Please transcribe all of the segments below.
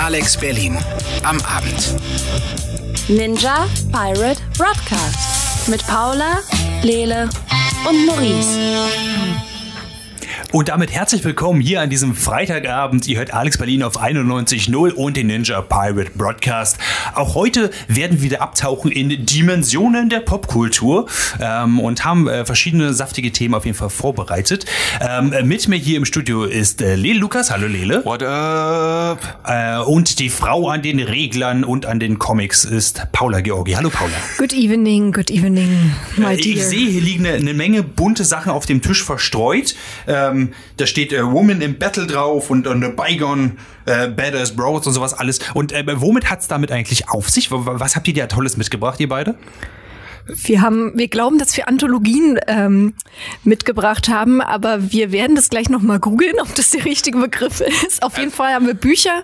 Alex Berlin am Abend. Ninja Pirate Broadcast mit Paula, Lele und Maurice. Und damit herzlich willkommen hier an diesem Freitagabend. Ihr hört Alex Berlin auf 91.0 und den Ninja Pirate Broadcast. Auch heute werden wir wieder abtauchen in Dimensionen der Popkultur ähm, und haben äh, verschiedene saftige Themen auf jeden Fall vorbereitet. Ähm, mit mir hier im Studio ist äh, Lele Lukas. Hallo Lele. What up? Äh, und die Frau an den Reglern und an den Comics ist Paula Georgi. Hallo Paula. Good evening, good evening, my Äh, dear. Ich sehe, hier liegen eine, eine Menge bunte Sachen auf dem Tisch verstreut. Ähm, da steht äh, Woman in Battle drauf und, und äh, Bygone, äh, Badass Bros und sowas alles. Und äh, womit hat's damit eigentlich auf sich? Was habt ihr da Tolles mitgebracht, ihr beide? Wir haben, wir glauben, dass wir Anthologien ähm, mitgebracht haben, aber wir werden das gleich noch mal googeln, ob das der richtige Begriff ist. Auf jeden Fall haben wir Bücher,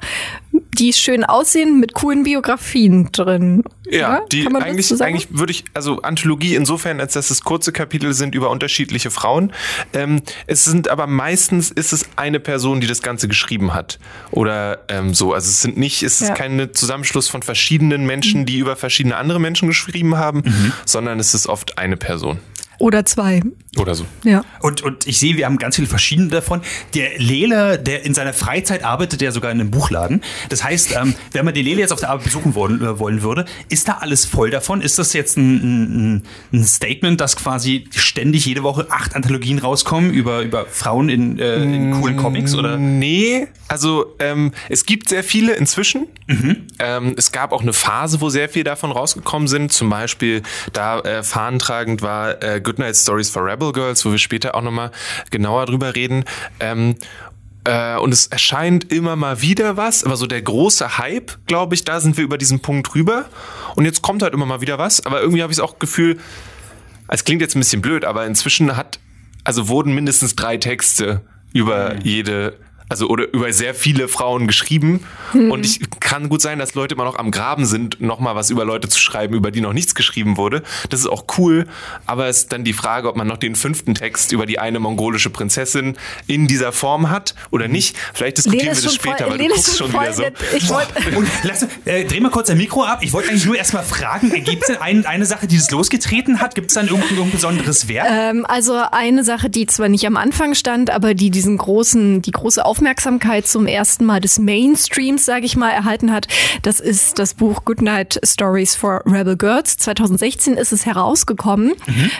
die schön aussehen, mit coolen Biografien drin. Ja, Oder? die Kann man das eigentlich, so sagen? eigentlich würde ich, also Anthologie insofern, als dass es kurze Kapitel sind über unterschiedliche Frauen. Ähm, es sind aber meistens ist es eine Person, die das Ganze geschrieben hat. Oder ähm, so. Also es sind nicht, es ist Ja. kein Zusammenschluss von verschiedenen Menschen, die über verschiedene andere Menschen geschrieben haben, sondern es ist oft eine Person. Oder zwei. Oder so. Ja. Und, und ich sehe, wir haben ganz viele verschiedene davon. Der Lele, der in seiner Freizeit arbeitet, der sogar in einem Buchladen. Das heißt, ähm, wenn man den Lele jetzt auf der Arbeit besuchen wollen, äh, wollen würde, ist da alles voll davon? Ist das jetzt ein, ein, ein Statement, dass quasi ständig jede Woche acht Anthologien rauskommen über, über Frauen in, äh, in coolen Comics? Oder? Nee, also ähm, es gibt sehr viele inzwischen. Ähm, es gab auch eine Phase, wo sehr viel davon rausgekommen sind. Zum Beispiel, da äh, fahnentragend war äh, Goodnight Stories for Rebel Girls, wo wir später auch nochmal genauer drüber reden. Ähm, äh, und es erscheint immer mal wieder was, aber so der große Hype, glaube ich, da sind wir über diesen Punkt rüber. Und jetzt kommt halt immer mal wieder was, aber irgendwie habe ich auch Gefühl, es klingt jetzt ein bisschen blöd, aber inzwischen hat, also wurden mindestens drei Texte über jede, also oder über sehr viele Frauen geschrieben. Und ich kann gut sein, dass Leute immer noch am Graben sind, nochmal was über Leute zu schreiben, über die noch nichts geschrieben wurde. Das ist auch cool. Aber es ist dann die Frage, ob man noch den fünften Text über die eine mongolische Prinzessin in dieser Form hat oder nicht. Vielleicht diskutieren wir das später, voll, weil du Lele guckst schon schon wieder so. Ich wollte, Und lass, äh, dreh mal kurz dein Mikro ab. Ich wollte eigentlich nur erstmal fragen, gibt es denn ein, eine Sache, die das losgetreten hat? Gibt es dann irgendein, irgendein besonderes Werk? Ähm, also eine Sache, die zwar nicht am Anfang stand, aber die diesen großen, die große Aufmerksamkeit zum ersten Mal des Mainstreams, sage ich mal, erhalten hat, das ist das Buch Goodnight Stories for Rebel Girls. 2016 ist es herausgekommen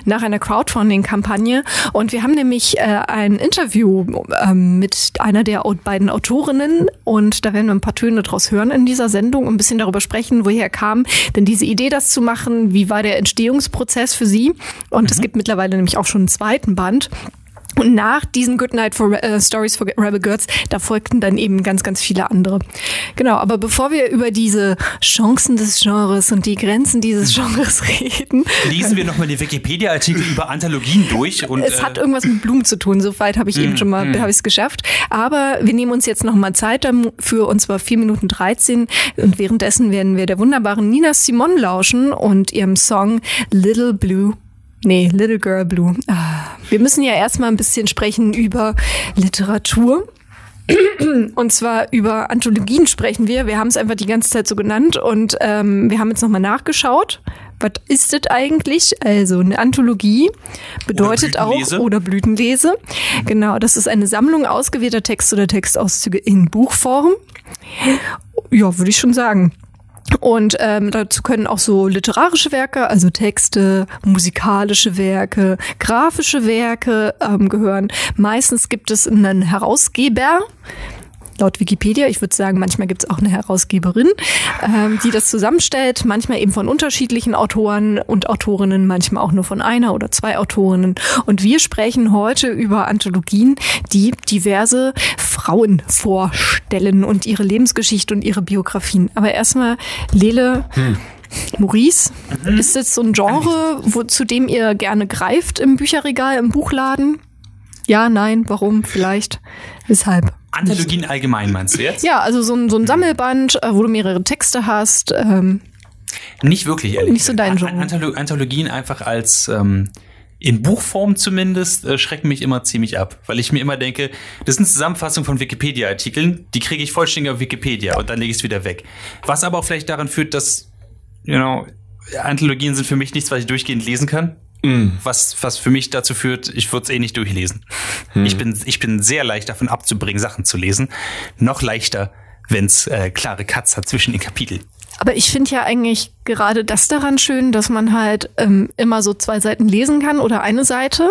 nach einer Crowdfunding-Kampagne. Und wir haben nämlich äh, ein Interview ähm, mit einer der beiden Autorinnen. Und da werden wir ein paar Töne draus hören in dieser Sendung und ein bisschen darüber sprechen, woher kam. Denn diese Idee, das zu machen, wie war der Entstehungsprozess für sie? Und es gibt mittlerweile nämlich auch schon einen zweiten Band. Und nach diesen Goodnight for Re- äh, Stories for Rebel Girls, da folgten dann eben ganz, ganz viele andere. Genau, aber bevor wir über diese Chancen des Genres und die Grenzen dieses Genres reden, Lesen wir nochmal den Wikipedia-Artikel über Anthologien durch. Und, es äh, hat irgendwas mit Blumen zu tun. So weit habe ich eben schon mal, habe ich es geschafft. Aber wir nehmen uns jetzt noch mal Zeit dafür, und zwar 4 Minuten 13. Und währenddessen werden wir der wunderbaren Nina Simon lauschen und ihrem Song Little Blue. Nee, Little Girl Blue. Ah, Wir müssen ja erstmal ein bisschen sprechen über Literatur. Und zwar über Anthologien sprechen wir. Wir haben es einfach die ganze Zeit so genannt und ähm, wir haben jetzt nochmal nachgeschaut. Was ist das eigentlich? Also eine Anthologie bedeutet auch Blütenlese. oder Blütenlese. Genau, das ist eine Sammlung ausgewählter Texte oder Textauszüge in Buchform. Ja, würde ich schon sagen. Und ähm, dazu können auch so literarische Werke, also Texte, musikalische Werke, grafische Werke ähm, gehören. Meistens gibt es einen Herausgeber, laut Wikipedia. Ich würde sagen, manchmal gibt es auch eine Herausgeberin, ähm, die das zusammenstellt. Manchmal eben von unterschiedlichen Autoren und Autorinnen, manchmal auch nur von einer oder zwei Autorinnen. Und wir sprechen heute über Anthologien, die diverse Frauen vorstellen und ihre Lebensgeschichte und ihre Biografien. Aber erstmal, Lele. Maurice, ist das so ein Genre, wo, zu dem ihr gerne greift im Bücherregal, im Buchladen? Ja, nein, warum, vielleicht, weshalb? Anthologien allgemein meinst du jetzt? Ja, also so ein, so ein Sammelband, äh, wo du mehrere Texte hast. Ähm, Nicht wirklich, ehrlich Nicht so dein Genre. Antholo Anthologien einfach als, ähm, in Buchform zumindest äh, schrecken mich immer ziemlich ab, weil ich mir immer denke, das sind Zusammenfassungen von Wikipedia-Artikeln, die kriege ich vollständig auf Wikipedia und dann lege ich es wieder weg. Was aber auch vielleicht daran führt, dass, you know, Anthologien sind für mich nichts, was ich durchgehend lesen kann. Was, was für mich dazu führt, ich würde es eh nicht durchlesen. Ich, bin, ich bin sehr leicht davon abzubringen, Sachen zu lesen. Noch leichter, wenn es äh, klare Cuts hat zwischen den Kapiteln. Aber ich finde ja eigentlich gerade das daran schön, dass man halt ähm, immer so zwei Seiten lesen kann oder eine Seite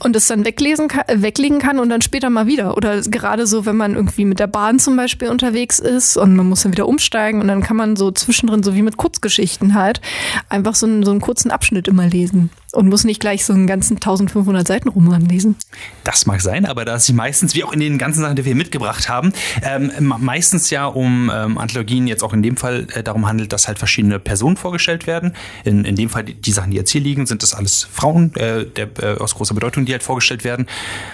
und es dann weglesen kann, äh, weglegen kann und dann später mal wieder. Oder gerade so, wenn man irgendwie mit der Bahn zum Beispiel unterwegs ist und man muss dann wieder umsteigen und dann kann man so zwischendrin, so wie mit Kurzgeschichten halt, einfach so einen, so einen kurzen Abschnitt immer lesen und muss nicht gleich so einen ganzen 1500 Seiten Roman lesen. Das mag sein, aber da es sich meistens, wie auch in den ganzen Sachen, die wir mitgebracht haben, ähm, meistens ja um ähm, Anthologien jetzt auch in dem Fall äh, darum handelt, dass halt verschiedene Personen vorgestellt werden. In, in dem Fall die, die Sachen, die jetzt hier liegen, sind das alles Frauen äh, der, äh, aus großer Bedeutung, die halt vorgestellt werden.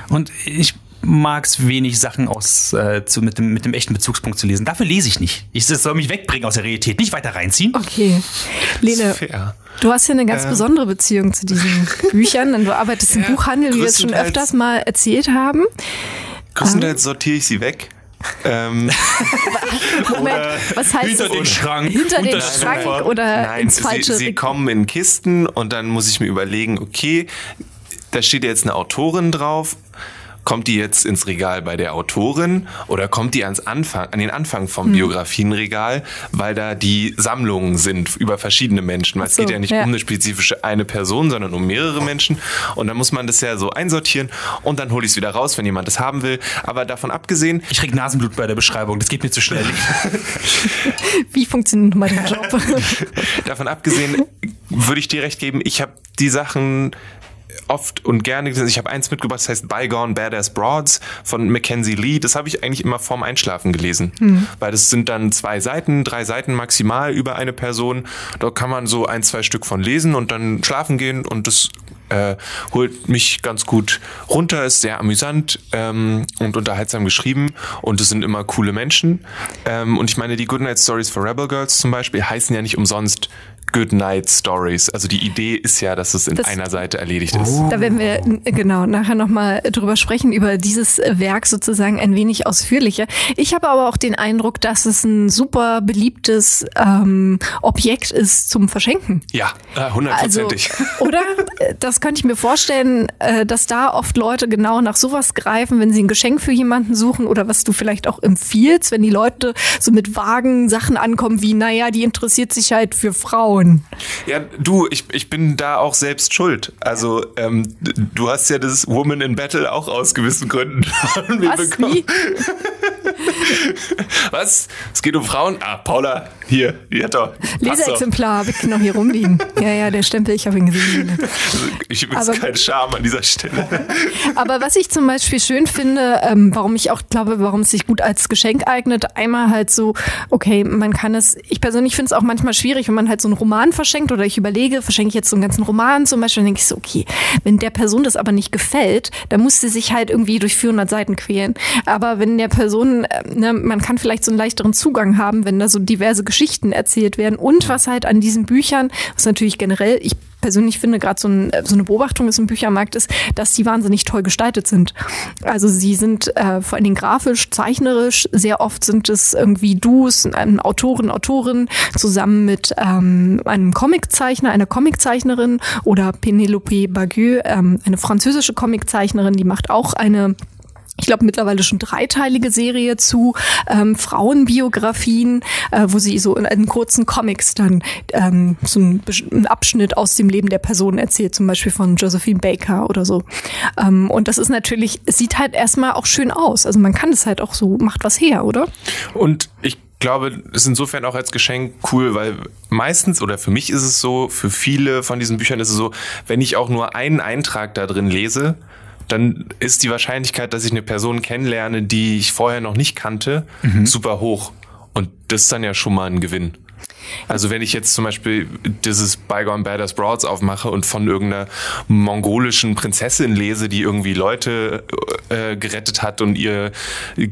Und ich mag es wenig Sachen aus äh, zu, mit, dem, mit dem echten Bezugspunkt zu lesen. Dafür lese ich nicht. Ich das soll mich wegbringen aus der Realität, nicht weiter reinziehen. Okay. Lene, Fair. Du hast ja eine ganz besondere Beziehung zu diesen Büchern, denn du arbeitest im Ja, Buchhandel, wie wir es schon öfters mal erzählt haben. Größtenteils sortiere ich sie weg. ähm, Moment, was heißt hinter das? den Schrank. Hinter den Schrank Sofa. oder Nein, ins sie, falsche sie Regal? kommen in Kisten und dann muss ich mir überlegen, okay, da steht jetzt eine Autorin drauf. Kommt die jetzt ins Regal bei der Autorin oder kommt die ans Anfang, an den Anfang vom Hm. Biografienregal, weil da die Sammlungen sind über verschiedene Menschen. Weil es so, geht ja nicht ja. um eine spezifische eine Person, sondern um mehrere Menschen. Und dann muss man das ja so einsortieren und dann hole ich es wieder raus, wenn jemand das haben will. Aber davon abgesehen, Ich krieg Nasenblut bei der Beschreibung, das geht mir zu schnell. Wie funktioniert der Job? Davon abgesehen würde ich dir recht geben, ich habe die Sachen oft und gerne gesehen. Ich habe eins mitgebracht, das heißt Bygone Badass Broads von Mackenzie Lee. Das habe ich eigentlich immer vorm Einschlafen gelesen. Weil das sind dann zwei Seiten, drei Seiten maximal über eine Person. Da kann man so ein, zwei Stück von lesen und dann schlafen gehen und das äh, holt mich ganz gut runter, ist sehr amüsant ähm, und unterhaltsam geschrieben und es sind immer coole Menschen. Ähm, und ich meine, die Goodnight Stories for Rebel Girls zum Beispiel heißen ja nicht umsonst Goodnight Stories. Also die Idee ist ja, dass es in Das- einer Seite erledigt ist. Da werden wir äh, genau nachher nochmal drüber sprechen, über dieses Werk sozusagen ein wenig ausführlicher. Ich habe aber auch den Eindruck, dass es ein super beliebtes ähm, Objekt ist zum Verschenken. Ja, äh, Also, hundertprozentig. oder? Das könnte ich mir vorstellen, äh, dass da oft Leute genau nach sowas greifen, wenn sie ein Geschenk für jemanden suchen oder was du vielleicht auch empfiehlst, wenn die Leute so mit vagen Sachen ankommen wie, naja, die interessiert sich halt für Frauen. Ja, du, ich, ich bin da auch selbst schuld. Also ähm, du hast ja das Woman in Battle auch aus gewissen Gründen von mir Was? bekommen. Wie? Was? Es geht um Frauen? Ah, Paula, hier, die hat doch. Leseexemplar habe ich noch hier rumliegen. Ja, ja, der Stempel, ich habe ihn gesehen. Ich übrigens Aber- kein Charme an dieser Stelle. Aber was ich zum Beispiel schön finde, ähm, warum ich auch glaube, warum es sich gut als Geschenk eignet, einmal halt so, okay, man kann es, ich persönlich finde es auch manchmal schwierig, wenn man halt so einen Roman verschenkt oder ich überlege, verschenke ich jetzt so einen ganzen Roman zum Beispiel, dann denke ich so, okay, wenn der Person das aber nicht gefällt, dann muss sie sich halt irgendwie durch 400 Seiten quälen. Aber wenn der Person, äh, ne, man kann vielleicht so einen leichteren Zugang haben, wenn da so diverse Geschichten erzählt werden und was halt an diesen Büchern, was natürlich generell, ich persönlich finde, gerade so, ein, so eine Beobachtung ist im Büchermarkt ist, dass die wahnsinnig toll gestaltet sind. Also sie sind äh, vor allen Dingen grafisch, zeichnerisch. Sehr oft sind es irgendwie Du's, ein Autorin, Autorin zusammen mit ähm, einem Comiczeichner, einer Comiczeichnerin oder Penelope Bagieux, ähm, eine französische Comiczeichnerin, die macht auch eine ich glaube mittlerweile schon dreiteilige Serie zu ähm, Frauenbiografien, äh, wo sie so in, in kurzen Comics dann ähm, so einen, einen Abschnitt aus dem Leben der Person erzählt, zum Beispiel von Josephine Baker oder so. Ähm, und das ist natürlich, sieht halt erstmal auch schön aus. Also man kann es halt auch so, macht was her, oder? Und ich glaube, es ist insofern auch als Geschenk cool, weil meistens oder für mich ist es so, für viele von diesen Büchern ist es so, wenn ich auch nur einen Eintrag da drin lese, dann ist die Wahrscheinlichkeit, dass ich eine Person kennenlerne, die ich vorher noch nicht kannte, super hoch. Und das ist dann ja schon mal ein Gewinn. Also wenn ich jetzt zum Beispiel dieses Bygone Badass Broads aufmache und von irgendeiner mongolischen Prinzessin lese, die irgendwie Leute äh, gerettet hat und ihr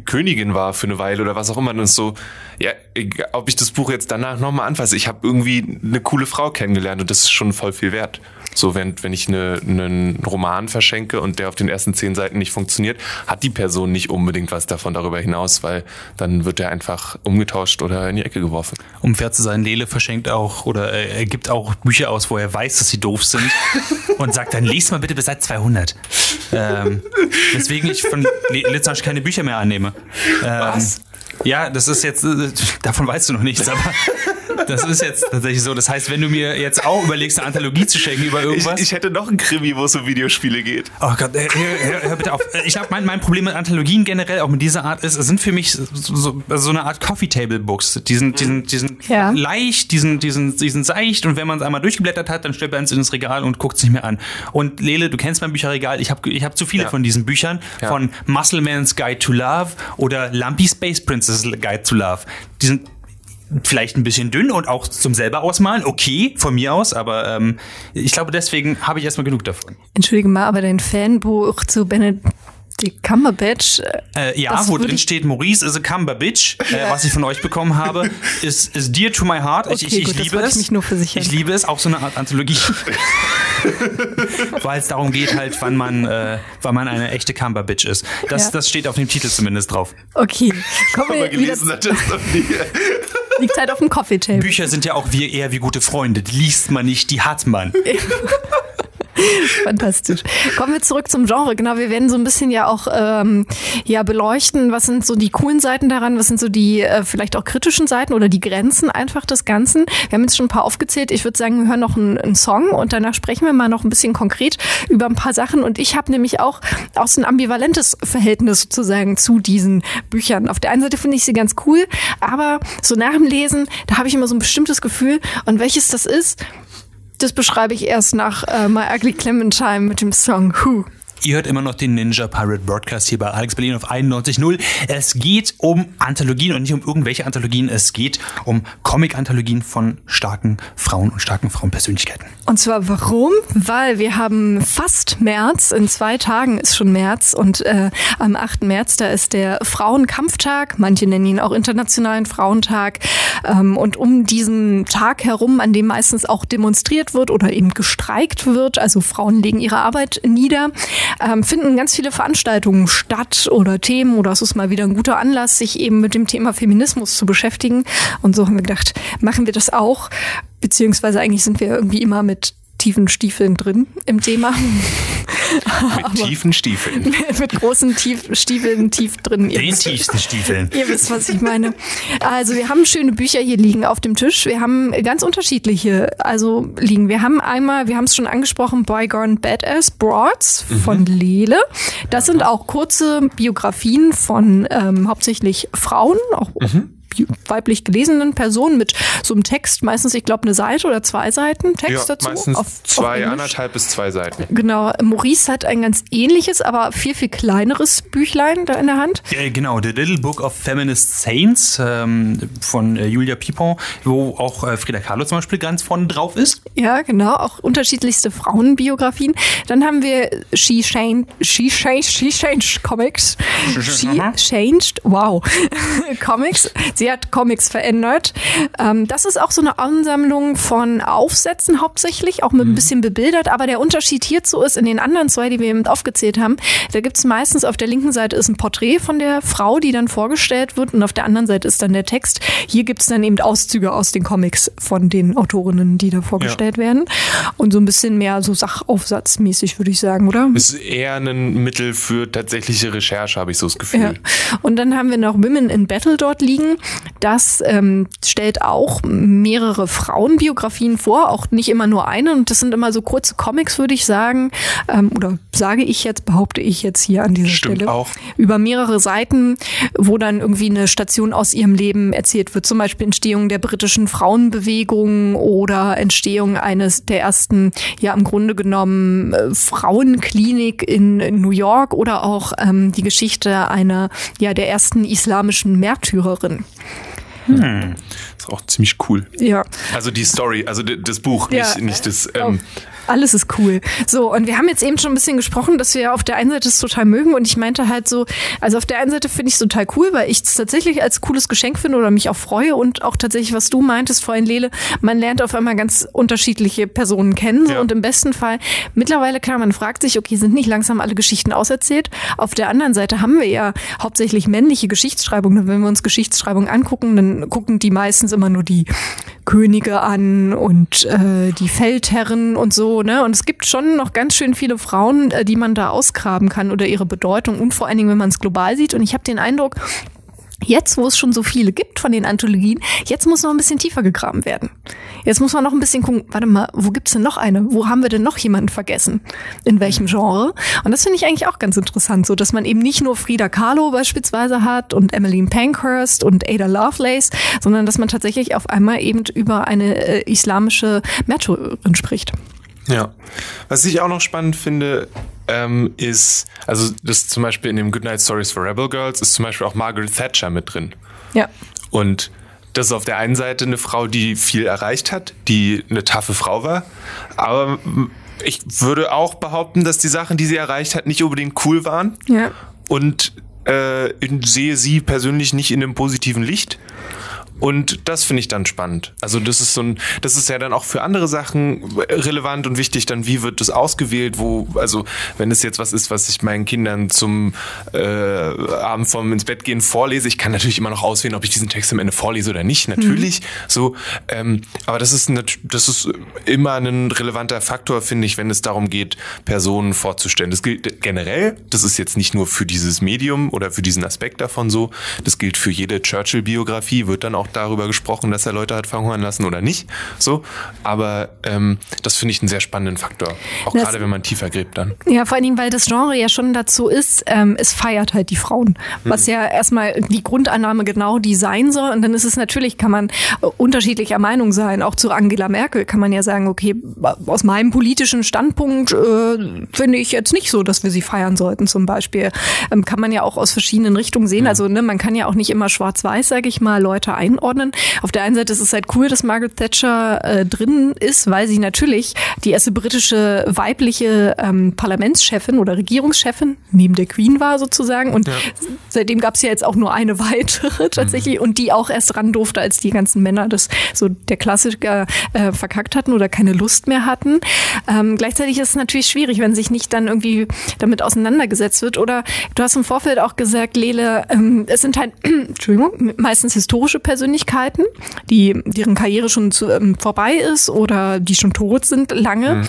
Königin war für eine Weile oder was auch immer, dann ist so, ja, ob ich das Buch jetzt danach nochmal anfasse, ich habe irgendwie eine coole Frau kennengelernt und das ist schon voll viel wert. So, wenn, wenn ich eine, einen Roman verschenke und der auf den ersten zehn Seiten nicht funktioniert, hat die Person nicht unbedingt was davon darüber hinaus, weil dann wird er einfach umgetauscht oder in die Ecke geworfen. Um fair zu sein, Lele verschenkt auch oder äh, er gibt auch Bücher aus, wo er weiß, dass sie doof sind und sagt dann, lest mal bitte bis Seite 200. Ähm, weswegen ich von Litzarsch keine Bücher mehr annehme. Ähm, Was? Ja, das ist jetzt, äh, davon weißt du noch nichts, aber das ist jetzt tatsächlich so. Das heißt, wenn du mir jetzt auch überlegst, eine Anthologie zu schenken über Ich, irgendwas. ich hätte noch ein Krimi, wo es um Videospiele geht. Oh Gott, äh, hör, hör, hör bitte auf. Ich habe mein, mein Problem mit Anthologien generell, auch mit dieser Art, ist, es sind für mich so, so, so eine Art Coffee Table Books. Die sind, die sind, die sind Ja. leicht, die sind, die, sind, die sind seicht und wenn man es einmal durchgeblättert hat, dann stellt man es ins Regal und guckt es nicht mehr an. Und Lele, du kennst mein Bücherregal, ich habe ich hab zu viele Ja. von diesen Büchern, Ja. von Muscleman's Guide to Love oder Lumpy Space Princess Guide to Love. Die sind vielleicht ein bisschen dünn und auch zum selber ausmalen, okay, von mir aus, aber ähm, ich glaube, deswegen habe ich erstmal genug davon. Entschuldige mal, aber dein Fanbuch zu Benedict Cumberbatch. Äh, ja, Das wo drin ich- steht, Maurice is a Cumberbitch, äh, was ich von euch bekommen habe, ist, ist dear to my heart. Ich, Okay, ich, ich gut, das liebe es. ich. Ich liebe es, auch so eine Art Anthologie. Weil es darum geht halt, wann man, äh, wann man eine echte Cumberbitch ist. Das, Ja. das steht auf dem Titel zumindest drauf. Okay, kommen wir wieder, gelesen hat das noch nie. liegt halt auf dem Coffee Table. Bücher sind ja auch wie, eher wie gute Freunde. Die liest man nicht, die hat man. Fantastisch. Kommen wir zurück zum Genre. Genau, wir werden so ein bisschen ja auch ähm, ja beleuchten, was sind so die coolen Seiten daran, was sind so die äh, vielleicht auch kritischen Seiten oder die Grenzen einfach des Ganzen. Wir haben jetzt schon ein paar aufgezählt. Ich würde sagen, wir hören noch einen, einen Song und danach sprechen wir mal noch ein bisschen konkret über ein paar Sachen. Und ich habe nämlich auch, auch so ein ambivalentes Verhältnis sozusagen zu diesen Büchern. Auf der einen Seite finde ich sie ganz cool, aber so nach dem Lesen, da habe ich immer so ein bestimmtes Gefühl. Und welches das ist, das beschreibe ich erst nach äh, My Ugly Clementine mit dem Song Who. Ihr hört immer noch den Ninja Pirate Broadcast hier bei Alex Berlin auf 91.0. Es geht um Anthologien und nicht um irgendwelche Anthologien. Es geht um Comic-Anthologien von starken Frauen und starken Frauenpersönlichkeiten. Und zwar warum? Weil wir haben fast März, in zwei Tagen ist schon März und äh, am 8. März, da ist der Frauenkampftag, manche nennen ihn auch Internationalen Frauentag. Ähm, und um diesen Tag herum, an dem meistens auch demonstriert wird oder eben gestreikt wird, also Frauen legen ihre Arbeit nieder, ähm, finden ganz viele Veranstaltungen statt oder Themen oder es ist mal wieder ein guter Anlass, sich eben mit dem Thema Feminismus zu beschäftigen. Und so haben wir gedacht, machen wir das auch. Beziehungsweise eigentlich sind wir irgendwie immer mit tiefen Stiefeln drin im Thema. Mit tiefen Stiefeln. mit großen tief Stiefeln tief drin. Den wisst- tiefsten Stiefeln. Ihr wisst, was ich meine. Also wir haben schöne Bücher hier liegen auf dem Tisch. Wir haben ganz unterschiedliche, also liegen. Wir haben einmal, wir haben es schon angesprochen, Bygone Badass Broads von Lele. Das sind auch kurze Biografien von ähm, hauptsächlich Frauen, auch bi- weiblich gelesenen Personen mit so einem Text, meistens, ich glaube, eine Seite oder zwei Seiten Text Ja, dazu. meistens auf- auf zwei, Englisch. anderthalb bis zwei Seiten. Genau, Maurice hat ein ganz ähnliches, aber viel, viel kleineres Büchlein da in der Hand. Äh, genau, The Little Book of Feminist Saints ähm, von äh, Julia Pipon, wo auch äh, Frida Kahlo zum Beispiel ganz vorne drauf ist. Ja, genau, auch unterschiedlichste Frauenbiografien. Dann haben wir She Changed, She Changed, She Changed Comics. She Changed, wow, Comics. Sie hat Comics verändert. Ähm, das ist auch so eine Ansammlung von Aufsätzen hauptsächlich, auch mit ein bisschen bebildert. Aber der Unterschied hierzu ist, in den anderen zwei, die wir eben aufgezählt haben, da gibt es meistens auf der linken Seite ist ein Porträt von der Frau, die dann vorgestellt wird und auf der anderen Seite ist dann der Text. Hier gibt es dann eben Auszüge aus den Comics von den Autorinnen, die da vorgestellt werden. Und so ein bisschen mehr so Sachaufsatzmäßig, würde ich sagen, oder? Ist eher ein Mittel für tatsächliche Recherche, habe ich so das Gefühl. Ja. Und dann haben wir noch Women in Battle dort liegen. Das ähm, stellt auch mehrere Frauenbiografien vor, auch nicht immer nur eine. Und das sind immer so kurze Comics, würde ich sagen. Ähm, oder sage ich jetzt, behaupte ich jetzt hier an dieser Stimmt Stelle. auch. Über mehrere Seiten, wo dann irgendwie eine Station aus ihrem Leben erzählt wird. Zum Beispiel Entstehung der britischen Frauenbewegung oder Entstehung eines der ersten, ja im Grunde genommen, äh, Frauenklinik in, in New York oder auch ähm, die Geschichte einer, ja, der ersten islamischen Märtyrerin. Ist auch ziemlich cool. Ja. Also die Story, also das Buch, Ja. nicht, nicht das. Ähm, Alles ist cool. So, und wir haben jetzt eben schon ein bisschen gesprochen, dass wir auf der einen Seite es total mögen und ich meinte halt so, also auf der einen Seite finde ich es total cool, weil ich es tatsächlich als cooles Geschenk finde oder mich auch freue und auch tatsächlich, was du meintest vorhin, Lele, man lernt auf einmal ganz unterschiedliche Personen kennen so, Ja. und im besten Fall, mittlerweile klar, man fragt sich, okay, sind nicht langsam alle Geschichten auserzählt? Auf der anderen Seite haben wir ja hauptsächlich männliche Geschichtsschreibung. Wenn wir uns Geschichtsschreibung angucken, dann gucken die meistens immer nur die Könige an und äh, die Feldherren und so, ne? Und es gibt schon noch ganz schön viele Frauen, äh, die man da ausgraben kann oder ihre Bedeutung und vor allen Dingen, wenn man es global sieht. Und ich habe den Eindruck, Jetzt, wo es schon so viele gibt von den Anthologien, jetzt muss noch ein bisschen tiefer gegraben werden. Jetzt muss man noch ein bisschen gucken, warte mal, wo gibt's denn noch eine? Wo haben wir denn noch jemanden vergessen? In welchem Genre? Und das finde ich eigentlich auch ganz interessant, so dass man eben nicht nur Frida Kahlo beispielsweise hat und Emmeline Pankhurst und Ada Lovelace, sondern dass man tatsächlich auf einmal eben über eine äh, islamische Märtyrerin spricht. Ja. Was ich auch noch spannend finde, ähm, ist, also das zum Beispiel in dem Goodnight Stories for Rebel Girls ist zum Beispiel auch Margaret Thatcher mit drin. Ja. Und das ist auf der einen Seite eine Frau, die viel erreicht hat, die eine taffe Frau war. Aber ich würde auch behaupten, dass die Sachen, die sie erreicht hat, nicht unbedingt cool waren. Ja. Und äh, sehe sie persönlich nicht in einem positiven Licht. Und das finde ich dann spannend. Also das ist so ein, das ist ja dann auch für andere Sachen relevant und wichtig. Dann wie wird das ausgewählt? Wo, also wenn es jetzt was ist, was ich meinen Kindern zum äh, Abend vorm ins Bett gehen vorlese, ich kann natürlich immer noch auswählen, ob ich diesen Text am Ende vorlese oder nicht. Natürlich. So, ähm, aber das ist das ist immer ein relevanter Faktor, finde ich, wenn es darum geht, Personen vorzustellen. Das gilt generell. Das ist jetzt nicht nur für dieses Medium oder für diesen Aspekt davon so. Das gilt für jede Churchill-Biografie. Wird dann auch darüber gesprochen, dass er Leute hat verhungern lassen oder nicht. So, aber ähm, das finde ich einen sehr spannenden Faktor. Auch gerade wenn man tiefer gräbt dann. Ja, vor allen Dingen, weil das Genre ja schon dazu ist, ähm, es feiert halt die Frauen. Was ja erstmal die Grundannahme genau die sein soll. Und dann ist es natürlich, kann man unterschiedlicher Meinung sein. Auch zu Angela Merkel kann man ja sagen, okay, aus meinem politischen Standpunkt äh, finde ich jetzt nicht so, dass wir sie feiern sollten zum Beispiel. Ähm, kann man ja auch aus verschiedenen Richtungen sehen. Also ne, man kann ja auch nicht immer schwarz-weiß, sage ich mal, Leute einordnen. Auf der einen Seite ist es halt cool, dass Margaret Thatcher äh, drin ist, weil sie natürlich die erste britische weibliche ähm, Parlamentschefin oder Regierungschefin neben der Queen war sozusagen. Und seitdem gab es ja jetzt auch nur eine weitere tatsächlich und die auch erst ran durfte, als die ganzen Männer das so der Klassiker äh, verkackt hatten oder keine Lust mehr hatten. Ähm, gleichzeitig ist es natürlich schwierig, wenn sich nicht dann irgendwie damit auseinandergesetzt wird. Oder du hast im Vorfeld auch gesagt, Lele, ähm, es sind halt, Entschuldigung, meistens historische Persönlichkeiten, die, deren Karriere schon zu, ähm, vorbei ist oder die schon tot sind lange.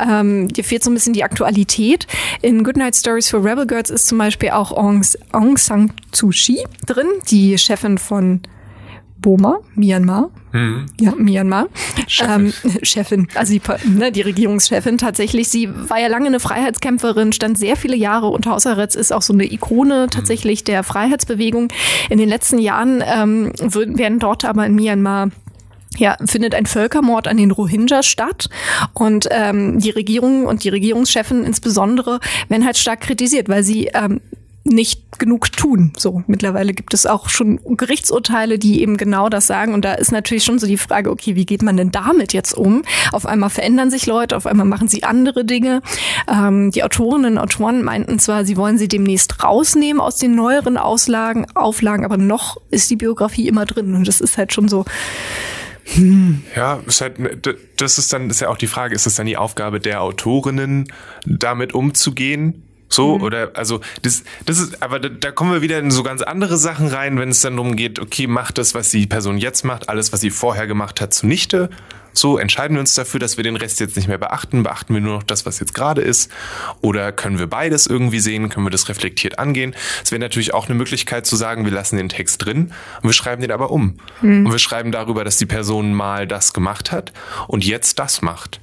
Ähm, dir fehlt so ein bisschen die Aktualität. In Goodnight Stories for Rebel Girls ist zum Beispiel auch Aung, Aung San Suu Kyi drin, die Chefin von Burma, Myanmar. Ja, Myanmar. Chefin. Ähm, Chefin, also die, ne, die Regierungschefin tatsächlich. Sie war ja lange eine Freiheitskämpferin, stand sehr viele Jahre unter Hausarrest, ist auch so eine Ikone tatsächlich der Freiheitsbewegung. In den letzten Jahren ähm, werden dort aber in Myanmar ja, findet ein Völkermord an den Rohingya statt und ähm, die Regierung und die Regierungschefin insbesondere werden halt stark kritisiert, weil sie ähm, nicht genug tun. So mittlerweile gibt es auch schon Gerichtsurteile, die eben genau das sagen. Und da ist natürlich schon so die Frage, okay, wie geht man denn damit jetzt um? Auf einmal verändern sich Leute, auf einmal machen sie andere Dinge. Ähm, die Autorinnen und Autoren meinten zwar, sie wollen sie demnächst rausnehmen aus den neueren Auslagen, Auflagen, aber noch ist die Biografie immer drin. Und das ist halt schon so, Ja, ist halt, d- das ist dann, ist ja auch die Frage, ist es dann die Aufgabe der Autorinnen, damit umzugehen? So, oder, also, das, das ist, aber da, da kommen wir wieder in so ganz andere Sachen rein, wenn es dann darum geht, okay, macht das, was die Person jetzt macht, alles, was sie vorher gemacht hat, zunichte. So, entscheiden wir uns dafür, dass wir den Rest jetzt nicht mehr beachten, beachten wir nur noch das, was jetzt gerade ist, oder können wir beides irgendwie sehen, können wir das reflektiert angehen. Es wäre natürlich auch eine Möglichkeit zu sagen, wir lassen den Text drin und wir schreiben den aber um. Und wir schreiben darüber, dass die Person mal das gemacht hat und jetzt das macht.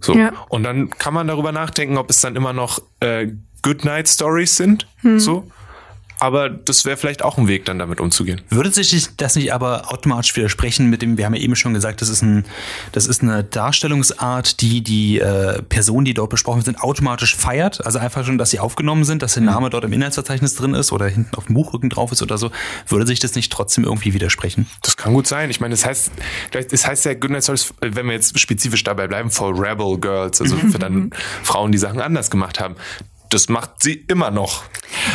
So. Ja. Und dann kann man darüber nachdenken, ob es dann immer noch äh, Good Night Stories sind. So. aber das wäre vielleicht auch ein Weg, dann damit umzugehen. Würde sich das nicht aber automatisch widersprechen mit dem, wir haben ja eben schon gesagt, das ist, ein, das ist eine Darstellungsart, die die äh, Personen, die dort besprochen sind, automatisch feiert. Also einfach schon, dass sie aufgenommen sind, dass der Name dort im Inhaltsverzeichnis drin ist oder hinten auf dem Buchrücken drauf ist oder so. Würde sich das nicht trotzdem irgendwie widersprechen? Das kann gut sein. Ich meine, das heißt, das heißt ja Goodnight Stories, wenn wir jetzt spezifisch dabei bleiben, for Rebel Girls, also für dann Frauen, die Sachen anders gemacht haben das macht sie immer noch.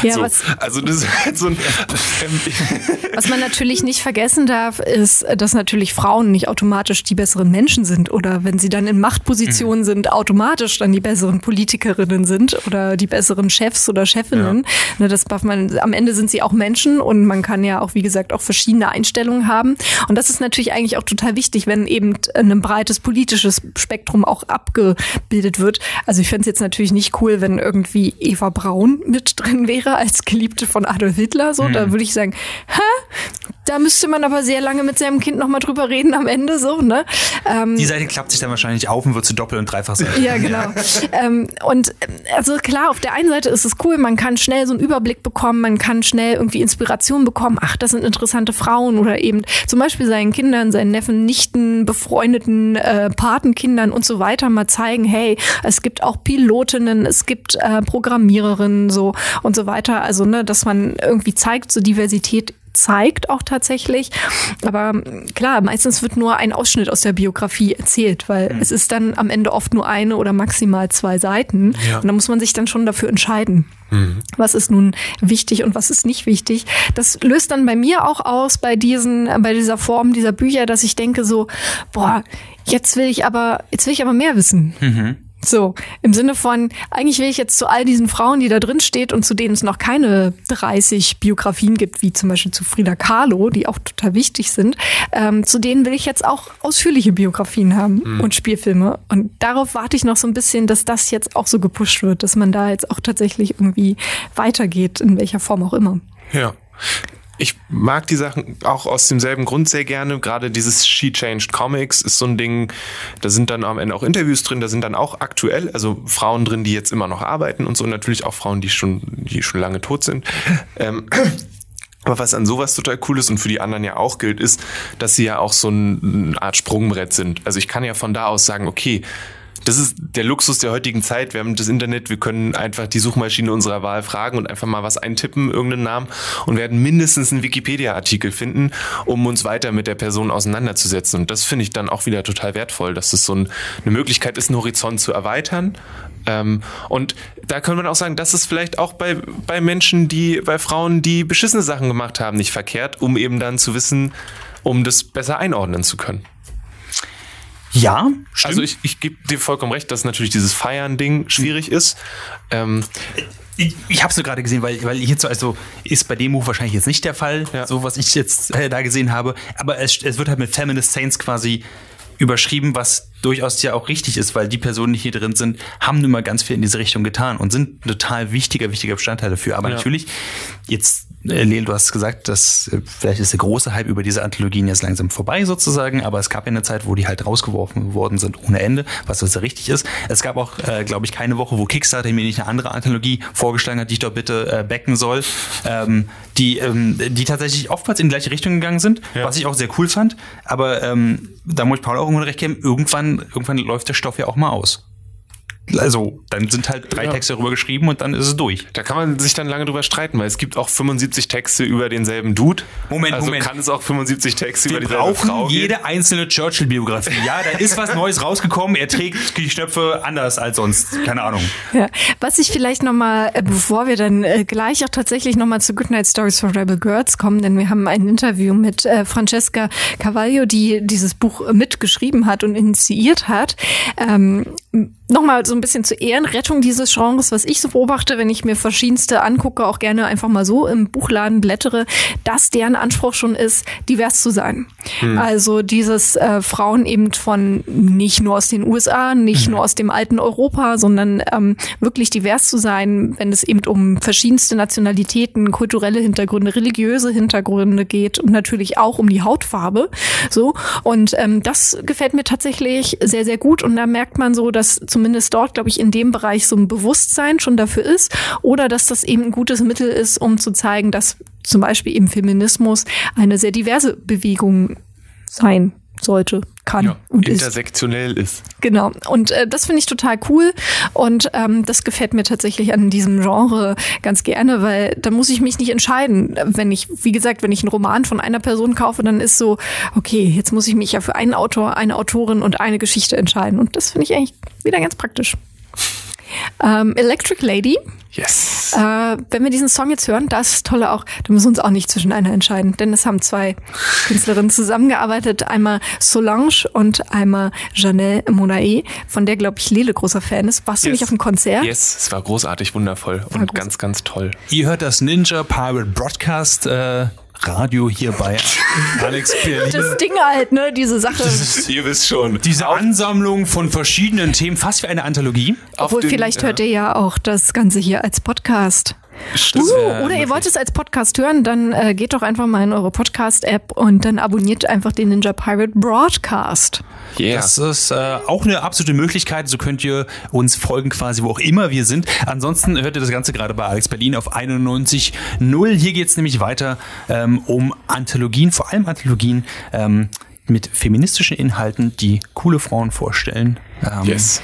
Ja, so, was, also das ist halt so ein. was man natürlich nicht vergessen darf, ist, dass natürlich Frauen nicht automatisch die besseren Menschen sind oder wenn sie dann in Machtpositionen mhm. sind, automatisch dann die besseren Politikerinnen sind oder die besseren Chefs oder Chefinnen. Ja. Ne, das darf man. Am Ende sind sie auch Menschen und man kann ja auch, wie gesagt, auch verschiedene Einstellungen haben. Und das ist natürlich eigentlich auch total wichtig, wenn eben ein breites politisches Spektrum auch abgebildet wird. Also ich fände es jetzt natürlich nicht cool, wenn irgendwie wie Eva Braun mit drin wäre als Geliebte von Adolf Hitler. So, mhm. da würde ich sagen, hä? Da müsste man aber sehr lange mit seinem Kind nochmal drüber reden am Ende, so, ne? Ähm, Die Seite klappt sich dann wahrscheinlich auf und wird zu doppelt und dreifach sein. Ja, genau. ähm, und also klar, auf der einen Seite ist es cool, man kann schnell so einen Überblick bekommen, man kann schnell irgendwie Inspiration bekommen. Ach, das sind interessante Frauen oder eben zum Beispiel seinen Kindern, seinen Neffen, Nichten, befreundeten äh, Patenkindern und so weiter mal zeigen, hey, es gibt auch Pilotinnen, es gibt äh, Programmiererinnen so und so weiter. Also, ne, dass man irgendwie zeigt, so Diversität zeigt auch tatsächlich. Aber klar, meistens wird nur ein Ausschnitt aus der Biografie erzählt, weil mhm. es ist dann am Ende oft nur eine oder maximal zwei Seiten. Ja. Und da muss man sich dann schon dafür entscheiden. Mhm. Was ist nun wichtig und was ist nicht wichtig? Das löst dann bei mir auch aus bei diesen, bei dieser Form dieser Bücher, dass ich denke so, boah, jetzt will ich aber, jetzt will ich aber mehr wissen. Mhm. So, im Sinne von, eigentlich will ich jetzt zu all diesen Frauen, die da drin steht und zu denen es noch keine 30 Biografien gibt, wie zum Beispiel zu Frida Kahlo, die auch total wichtig sind, ähm, zu denen will ich jetzt auch ausführliche Biografien haben mhm. und Spielfilme. Und darauf warte ich noch so ein bisschen, dass das jetzt auch so gepusht wird, dass man da jetzt auch tatsächlich irgendwie weitergeht, in welcher Form auch immer. Ja ich mag die Sachen auch aus demselben Grund sehr gerne. Gerade dieses She Changed Comics ist so ein Ding, da sind dann am Ende auch Interviews drin, da sind dann auch aktuell, also Frauen drin, die jetzt immer noch arbeiten und so, und natürlich auch Frauen, die schon, die schon lange tot sind. Ähm, aber was an sowas total cool ist und für die anderen ja auch gilt, ist, dass sie ja auch so eine Art Sprungbrett sind. Also ich kann ja von da aus sagen, okay, das ist der Luxus der heutigen Zeit. Wir haben das Internet, wir können einfach die Suchmaschine unserer Wahl fragen und einfach mal was eintippen, irgendeinen Namen und werden mindestens einen Wikipedia-Artikel finden, um uns weiter mit der Person auseinanderzusetzen. Und das finde ich dann auch wieder total wertvoll, dass es so ein, eine Möglichkeit ist, einen Horizont zu erweitern. Ähm, und da können wir auch sagen, das ist vielleicht auch bei, bei Menschen, die, bei Frauen, die beschissene Sachen gemacht haben, nicht verkehrt, um eben dann zu wissen, um das besser einordnen zu können. Ja, stimmt. Also ich, ich gebe dir vollkommen recht, dass natürlich dieses Feiern-Ding schwierig ist. Ähm, ich, ich habe es gerade gesehen, weil, weil hierzu, also ist bei dem Buch wahrscheinlich jetzt nicht der Fall, ja. so was ich jetzt äh, da gesehen habe. Aber es, es wird halt mit Feminist Saints quasi überschrieben, was durchaus ja auch richtig ist, weil die Personen, die hier drin sind, haben nun mal ganz viel in diese Richtung getan und sind total wichtiger, wichtiger Bestandteil dafür. Aber ja. natürlich, jetzt Leel, du hast gesagt, dass äh, vielleicht ist der große Hype über diese Anthologien jetzt langsam vorbei sozusagen, aber es gab ja eine Zeit, wo die halt rausgeworfen worden sind ohne Ende, was also richtig ist. Es gab auch, äh, glaube ich, keine Woche, wo Kickstarter mir nicht eine andere Anthologie vorgeschlagen hat, die ich doch bitte äh, backen soll, ähm, die, ähm, die tatsächlich oftmals in die gleiche Richtung gegangen sind, ja. was ich auch sehr cool fand. Aber ähm, da muss ich Paul auch irgendwann recht geben, irgendwann, irgendwann läuft der Stoff ja auch mal aus. Also, dann sind halt drei ja. Texte darüber geschrieben und dann ist es durch. Da kann man sich dann lange drüber streiten, weil es gibt auch 75 Texte über denselben Dude. Moment, also Moment. kann es auch 75 Texte Wir über dieselbe Frau brauchen jede einzelne Churchill-Biografie. Ja, da ist was Neues rausgekommen. Er trägt die Knöpfe anders als sonst. Keine Ahnung. Ja. Was ich vielleicht nochmal, äh, bevor wir dann äh, gleich auch tatsächlich nochmal zu Goodnight Stories for Rebel Girls kommen, denn wir haben ein Interview mit äh, Francesca Cavaglio, die dieses Buch mitgeschrieben hat und initiiert hat. Ähm, nochmal so ein bisschen zur Ehrenrettung dieses Genres, was ich so beobachte, wenn ich mir verschiedenste angucke, auch gerne einfach mal so im Buchladen blättere, dass deren Anspruch schon ist, divers zu sein. Also dieses äh, Frauen eben von nicht nur aus den USA, nicht nur aus dem alten Europa, sondern ähm, wirklich divers zu sein, wenn es eben um verschiedenste Nationalitäten, kulturelle Hintergründe, religiöse Hintergründe geht und natürlich auch um die Hautfarbe. So und ähm, das gefällt mir tatsächlich sehr sehr gut und da merkt man so, dass zumindest dort, glaube ich, in dem Bereich so ein Bewusstsein schon dafür ist oder dass das eben ein gutes Mittel ist, um zu zeigen, dass zum Beispiel eben Feminismus eine sehr diverse Bewegung sein sollte, kann Ja, und ist. intersektionell ist. Genau. Und äh, das finde ich total cool. Und ähm, das gefällt mir tatsächlich an diesem Genre ganz gerne, weil da muss ich mich nicht entscheiden. Wenn ich, wie gesagt, wenn ich einen Roman von einer Person kaufe, dann ist so, okay, jetzt muss ich mich ja für einen Autor, eine Autorin und eine Geschichte entscheiden. Und das finde ich eigentlich wieder ganz praktisch. Ähm, Electric Lady Yes. äh, wenn wir diesen Song jetzt hören, das ist tolle auch, da müssen wir uns auch nicht zwischen einer entscheiden, denn es haben zwei Künstlerinnen zusammengearbeitet, einmal Solange und einmal Janelle Monae, von der, glaube ich, Lele großer Fan ist. Warst du Yes. nicht auf dem Konzert? Yes, es war großartig, wundervoll und groß- ganz, ganz toll. Ihr hört das Ninja Pirate Broadcast äh, Radio hier bei Alex Berlin. Das Ding halt, ne, diese Sache. Ihr wisst schon. Diese Ansammlung von verschiedenen Themen, fast wie eine Anthologie. Obwohl, den- vielleicht ja. hört ihr ja auch das Ganze hier als Podcast. Stimmt. Uh, oder ihr wollt es als Podcast hören, dann äh, geht doch einfach mal in eure Podcast-App und dann abonniert einfach den Ninja Pirate Broadcast. Yeah. Das ist äh, auch eine absolute Möglichkeit. So könnt ihr uns folgen quasi, wo auch immer wir sind. Ansonsten hört ihr das Ganze gerade bei Alex Berlin auf 91.0. Hier geht es nämlich weiter ähm, um Anthologien, vor allem Anthologien ähm, mit feministischen Inhalten, die coole Frauen vorstellen. Ähm, yes.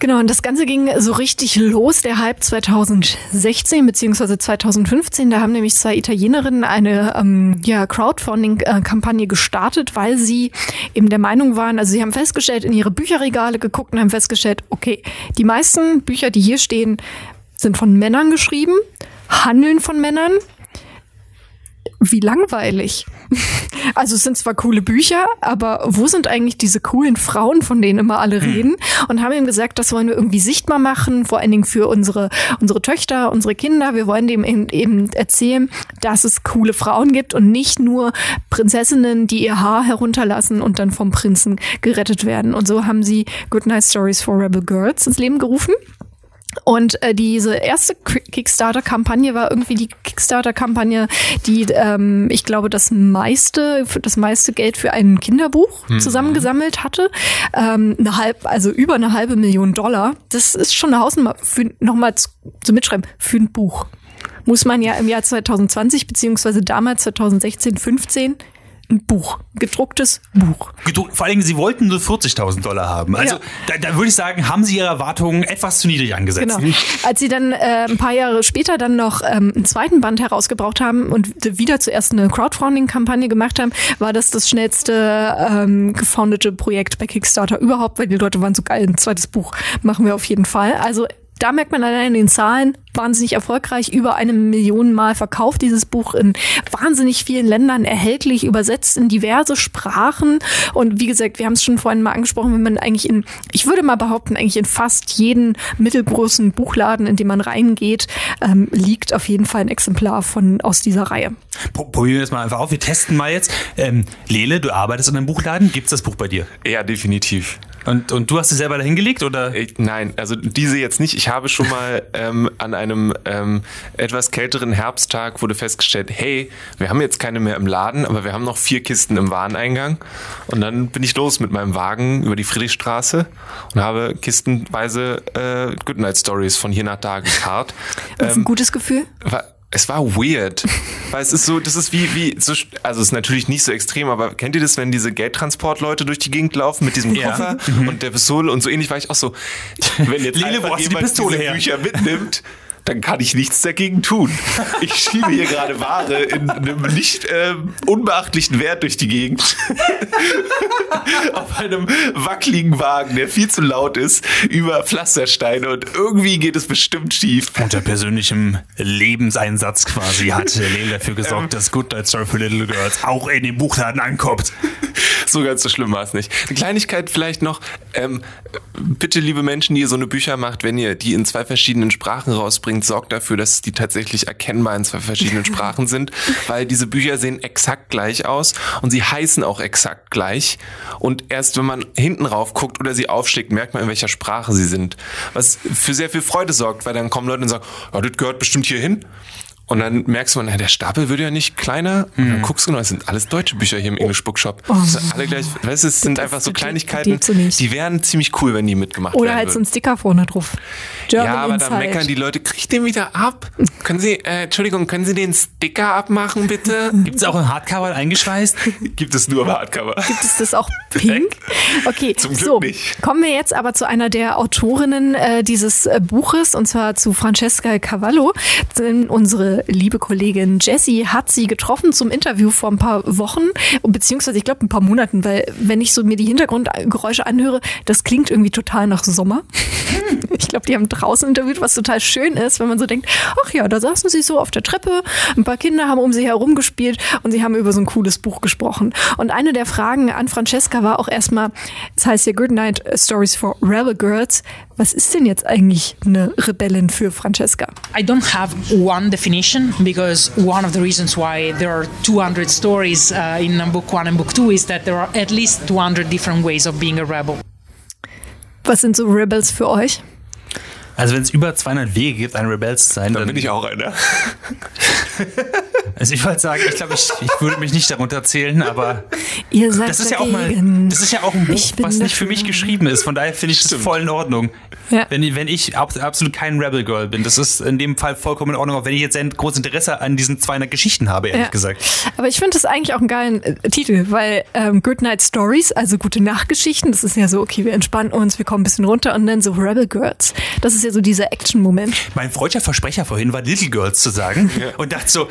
Genau, und das Ganze ging so richtig los, der Hype 2016 beziehungsweise 2015. Da haben nämlich zwei Italienerinnen eine ähm, ja, Crowdfunding-Kampagne gestartet, weil sie eben der Meinung waren, also sie haben festgestellt, in ihre Bücherregale geguckt und haben festgestellt, okay, die meisten Bücher, die hier stehen, sind von Männern geschrieben, handeln von Männern. Wie langweilig. Also es sind zwar coole Bücher, aber wo sind eigentlich diese coolen Frauen, von denen immer alle reden? Und haben ihm gesagt, das wollen wir irgendwie sichtbar machen, vor allen Dingen für unsere, unsere Töchter, unsere Kinder. Wir wollen dem eben, eben erzählen, dass es coole Frauen gibt und nicht nur Prinzessinnen, die ihr Haar herunterlassen und dann vom Prinzen gerettet werden. Und so haben sie Goodnight Stories for Rebel Girls ins Leben gerufen. Und äh, diese erste Ki- Kickstarter-Kampagne war irgendwie die Kickstarter-Kampagne, die, ähm, ich glaube, das meiste, das meiste Geld für ein Kinderbuch zusammengesammelt hatte. Ähm, eine halb, also über eine halbe Million Dollar. Das ist schon eine Hausnummer für nochmal zu, zu mitschreiben für ein Buch. Muss man ja im Jahr 2020 beziehungsweise damals 2016, 15 ein Buch, gedrucktes Buch. gedruckt- Vor allem, sie wollten nur 40.000 Dollar haben. Also Ja. da, da würde ich sagen, haben sie ihre Erwartungen etwas zu niedrig angesetzt. Genau. Als sie dann äh, ein paar Jahre später dann noch ähm, einen zweiten Band herausgebracht haben und wieder zuerst eine Crowdfunding-Kampagne gemacht haben, war das das schnellste ähm, gefoundete Projekt bei Kickstarter überhaupt, weil die Leute waren so geil, ein zweites Buch machen wir auf jeden Fall. Also da merkt man allein in den Zahlen, wahnsinnig erfolgreich, über eine Million Mal verkauft dieses Buch in wahnsinnig vielen Ländern erhältlich, übersetzt in diverse Sprachen. Und wie gesagt, wir haben es schon vorhin mal angesprochen, wenn man eigentlich in, ich würde mal behaupten, eigentlich in fast jeden mittelgroßen Buchladen, in den man reingeht, ähm, liegt auf jeden Fall ein Exemplar von aus dieser Reihe. Pro- Probieren wir das mal einfach auf. Wir testen mal jetzt. Ähm, Lele, du arbeitest in einem Buchladen. Gibt's das Buch bei dir? Ja, definitiv. Und, und du hast es selber dahin gelegt oder? Ich, nein, also diese jetzt nicht. Ich habe schon mal ähm, an einem ähm, etwas kälteren Herbsttag wurde festgestellt, hey, wir haben jetzt keine mehr im Laden, aber wir haben noch vier Kisten im Wareneingang. Und dann bin ich los mit meinem Wagen über die Friedrichstraße und habe kistenweise äh, Goodnight Stories von hier nach da gekarrt. Das ist ein gutes Gefühl. war, es war weird. Weil es ist so, das ist wie, wie, so, also es ist natürlich nicht so extrem, aber kennt ihr das, wenn diese Geldtransportleute durch die Gegend laufen mit diesem Ja. Koffer und der Pistole und so ähnlich war ich auch so, wenn jetzt Lele, wo du die jemand Pistole diese her? Bücher mitnimmt, dann kann ich nichts dagegen tun. Ich schiebe hier gerade Ware in einem nicht ähm, unbeachtlichen Wert durch die Gegend. Auf einem wackeligen Wagen, der viel zu laut ist, über Pflastersteine und irgendwie geht es bestimmt schief. Unter persönlichem Lebenseinsatz quasi hat Lele dafür gesorgt, dass Good Night Story for Little Girls auch in den Buchladen ankommt. so ganz so schlimm war es nicht. Eine Kleinigkeit vielleicht noch. Ähm, bitte, liebe Menschen, die ihr so eine Bücher macht, wenn ihr die in zwei verschiedenen Sprachen rausbringt, sorgt dafür, dass die tatsächlich erkennbar in zwei verschiedenen Sprachen sind, weil diese Bücher sehen exakt gleich aus und sie heißen auch exakt gleich. Und erst wenn man hinten rauf guckt oder sie aufschlägt, merkt man, in welcher Sprache sie sind. Was für sehr viel Freude sorgt, weil dann kommen Leute und sagen, ja, das gehört bestimmt hier hin. Und dann merkst du, na, der Stapel wird ja nicht kleiner. Und dann guckst du genau, es sind alles deutsche Bücher hier im English Bookshop. Das sind alle gleich, weißt du, es sind einfach so Kleinigkeiten, die wären ziemlich cool, wenn die mitgemacht Oder werden halt so würden. ein Sticker vorne drauf. Ja, German aber Inside. dann meckern die Leute, krieg ich den wieder ab? Können Sie, äh, Entschuldigung, können Sie den Sticker abmachen, bitte? Gibt es auch ein Hardcover eingeschweißt? Gibt es nur im Hardcover. Gibt es das auch pink? Okay, Zum Glück so nicht. kommen wir jetzt aber zu einer der Autorinnen äh, dieses äh, Buches und zwar zu Francesca Cavallo. Denn unsere liebe Kollegin Jessie hat sie getroffen zum Interview vor ein paar Wochen, beziehungsweise ich glaube ein paar Monaten, weil wenn ich so mir die Hintergrundgeräusche anhöre, das klingt irgendwie total nach Sommer. Ich glaube, die haben draußen interviewt, was total schön ist, wenn man so denkt, ach ja, da saßen sie so auf der Treppe, ein paar Kinder haben um sie herum gespielt und sie haben über so ein cooles Buch gesprochen. Und eine der Fragen an Francesca war auch erstmal, es heißt ja Good Night Stories for Rebel Girls. Was ist denn jetzt eigentlich eine Rebellin für Francesca? I don't have one definition because one of the reasons why there are 200 stories uh, in book one and book two is that there are at least 200 different ways of being a rebel. Was sind so Rebels für euch? Also wenn es über 200 Wege gibt, ein Rebell zu sein, Dann dann bin ich auch einer. Also ich wollte sagen, ich glaube, ich, ich würde mich nicht darunter zählen, aber Ihr seid das ist ja auch mal, das ist ja auch ein Buch, was nicht für mich geschrieben ist. Von daher finde ich das voll in Ordnung. Ja. Wenn, wenn ich ab, absolut kein Rebel Girl bin, das ist in dem Fall vollkommen in Ordnung, auch wenn ich jetzt ein großes Interesse an diesen 200 Geschichten habe, ehrlich Ja. gesagt. Aber ich finde das eigentlich auch einen geilen äh, Titel, weil ähm, Good Night Stories, also gute Nachtgeschichten, das ist ja so, okay, wir entspannen uns, wir kommen ein bisschen runter und dann so Rebel Girls. Das ist ja so dieser Action-Moment. Mein freudscher Versprecher vorhin war Little Girls zu sagen und dachte so,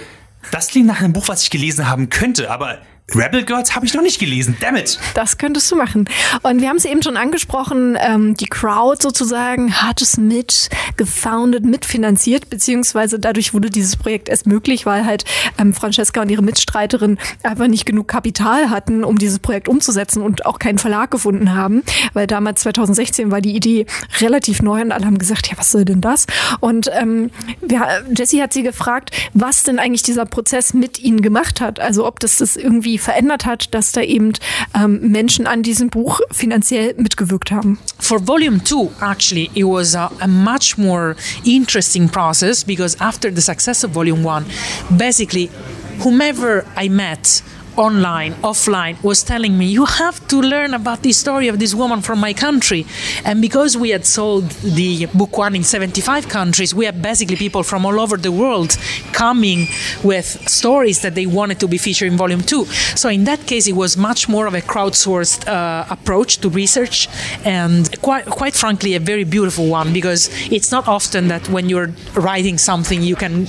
das klingt nach einem Buch, was ich gelesen haben könnte, aber Rebel Girls habe ich noch nicht gelesen, damn it. Das könntest du machen. Und wir haben es eben schon angesprochen, ähm, die Crowd sozusagen hat es mit gefoundet, mitfinanziert, beziehungsweise dadurch wurde dieses Projekt erst möglich, weil halt ähm, Francesca und ihre Mitstreiterin einfach nicht genug Kapital hatten, um dieses Projekt umzusetzen und auch keinen Verlag gefunden haben, weil damals 2016 war die Idee relativ neu und alle haben gesagt, ja, was soll denn das? Und ähm, wir, Jessie hat sie gefragt, was denn eigentlich dieser Prozess mit ihnen gemacht hat, also ob das das irgendwie verändert hat, dass da eben ähm, Menschen an diesem Buch finanziell mitgewirkt haben. For volume two, actually, it was a, a much more interesting process because after the success of volume one, basically, whomever I met online, offline, was telling me, You have to learn about the story of this woman from my country. And because we had sold the book one in 75 countries, we had basically people from all over the world coming with stories that they wanted to be featured in volume two. So in that case, it was much more of a crowdsourced uh, approach to research, and quite, quite frankly, a very beautiful one because it's not often that when you're writing something, you can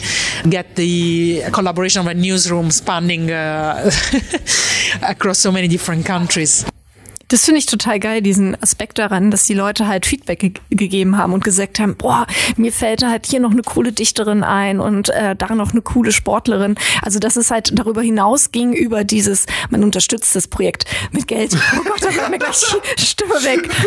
get the collaboration of a newsroom spanning uh, across so many different countries. Das finde ich total geil, diesen Aspekt daran, dass die Leute halt Feedback ge gegeben haben und gesagt haben, boah, mir fällt halt hier noch eine coole Dichterin ein und äh, da noch eine coole Sportlerin. Also dass es halt darüber hinaus ging über dieses, man unterstützt das Projekt mit Geld. Oh Gott, da war mir gleich die Stimme weg.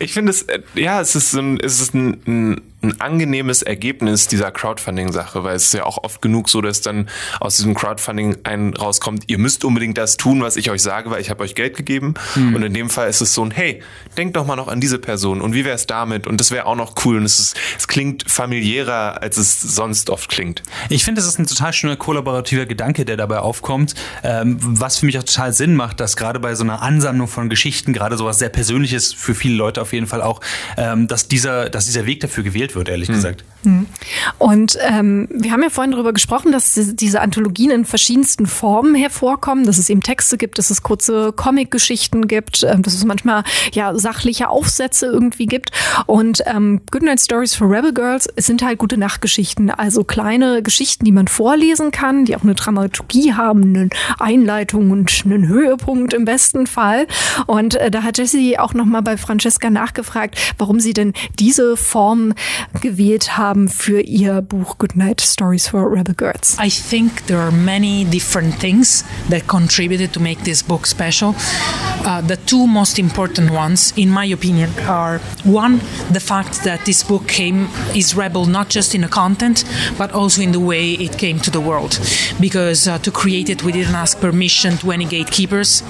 Ich finde es, äh, ja, es ist, so ein, es ist ein, ein, ein angenehmes Ergebnis dieser Crowdfunding-Sache, weil es ist ja auch oft genug so, dass dann aus diesem Crowdfunding ein rauskommt, ihr müsst unbedingt das tun, was ich euch sage, weil ich habe euch Geld gegeben. Und in dem Fall ist es so ein, hey, denkt doch mal noch an diese Person und wie wäre es damit? Und das wäre auch noch cool. Und es, ist, es klingt familiärer, als es sonst oft klingt. Ich finde, das ist ein total schöner kollaborativer Gedanke, der dabei aufkommt, ähm, was für mich auch total Sinn macht, dass gerade bei so einer Ansammlung von Geschichten, gerade sowas sehr Persönliches für viele Leute auf jeden Fall auch, ähm, dass, dieser, dass dieser Weg dafür gewählt wird, ehrlich gesagt. Und ähm, wir haben ja vorhin darüber gesprochen, dass diese- Anthologien in verschiedensten Formen hervorkommen, dass es eben Texte gibt, dass es kurze Comic-Geschichten gibt, ähm, dass es manchmal ja sachliche Aufsätze irgendwie gibt. Und ähm, Goodnight Stories for Rebel Girls sind halt gute Nachtgeschichten, also kleine Geschichten, die man vorlesen kann, die auch eine Dramaturgie haben, eine Einleitung und einen Höhepunkt im besten Fall. Und äh, da hat Jessie auch noch mal bei Francesca nachgefragt, warum sie denn diese Form gewählt haben für ihr Buch Goodnight Stories for Rebel Girls? I think there are many different things that contributed to make this book special. Uh, the two most important ones, in my opinion, are one, the fact that this book came is rebel not just in the content, but also in the way it came to the world. Because uh, to create it, we didn't ask permission to any gatekeepers,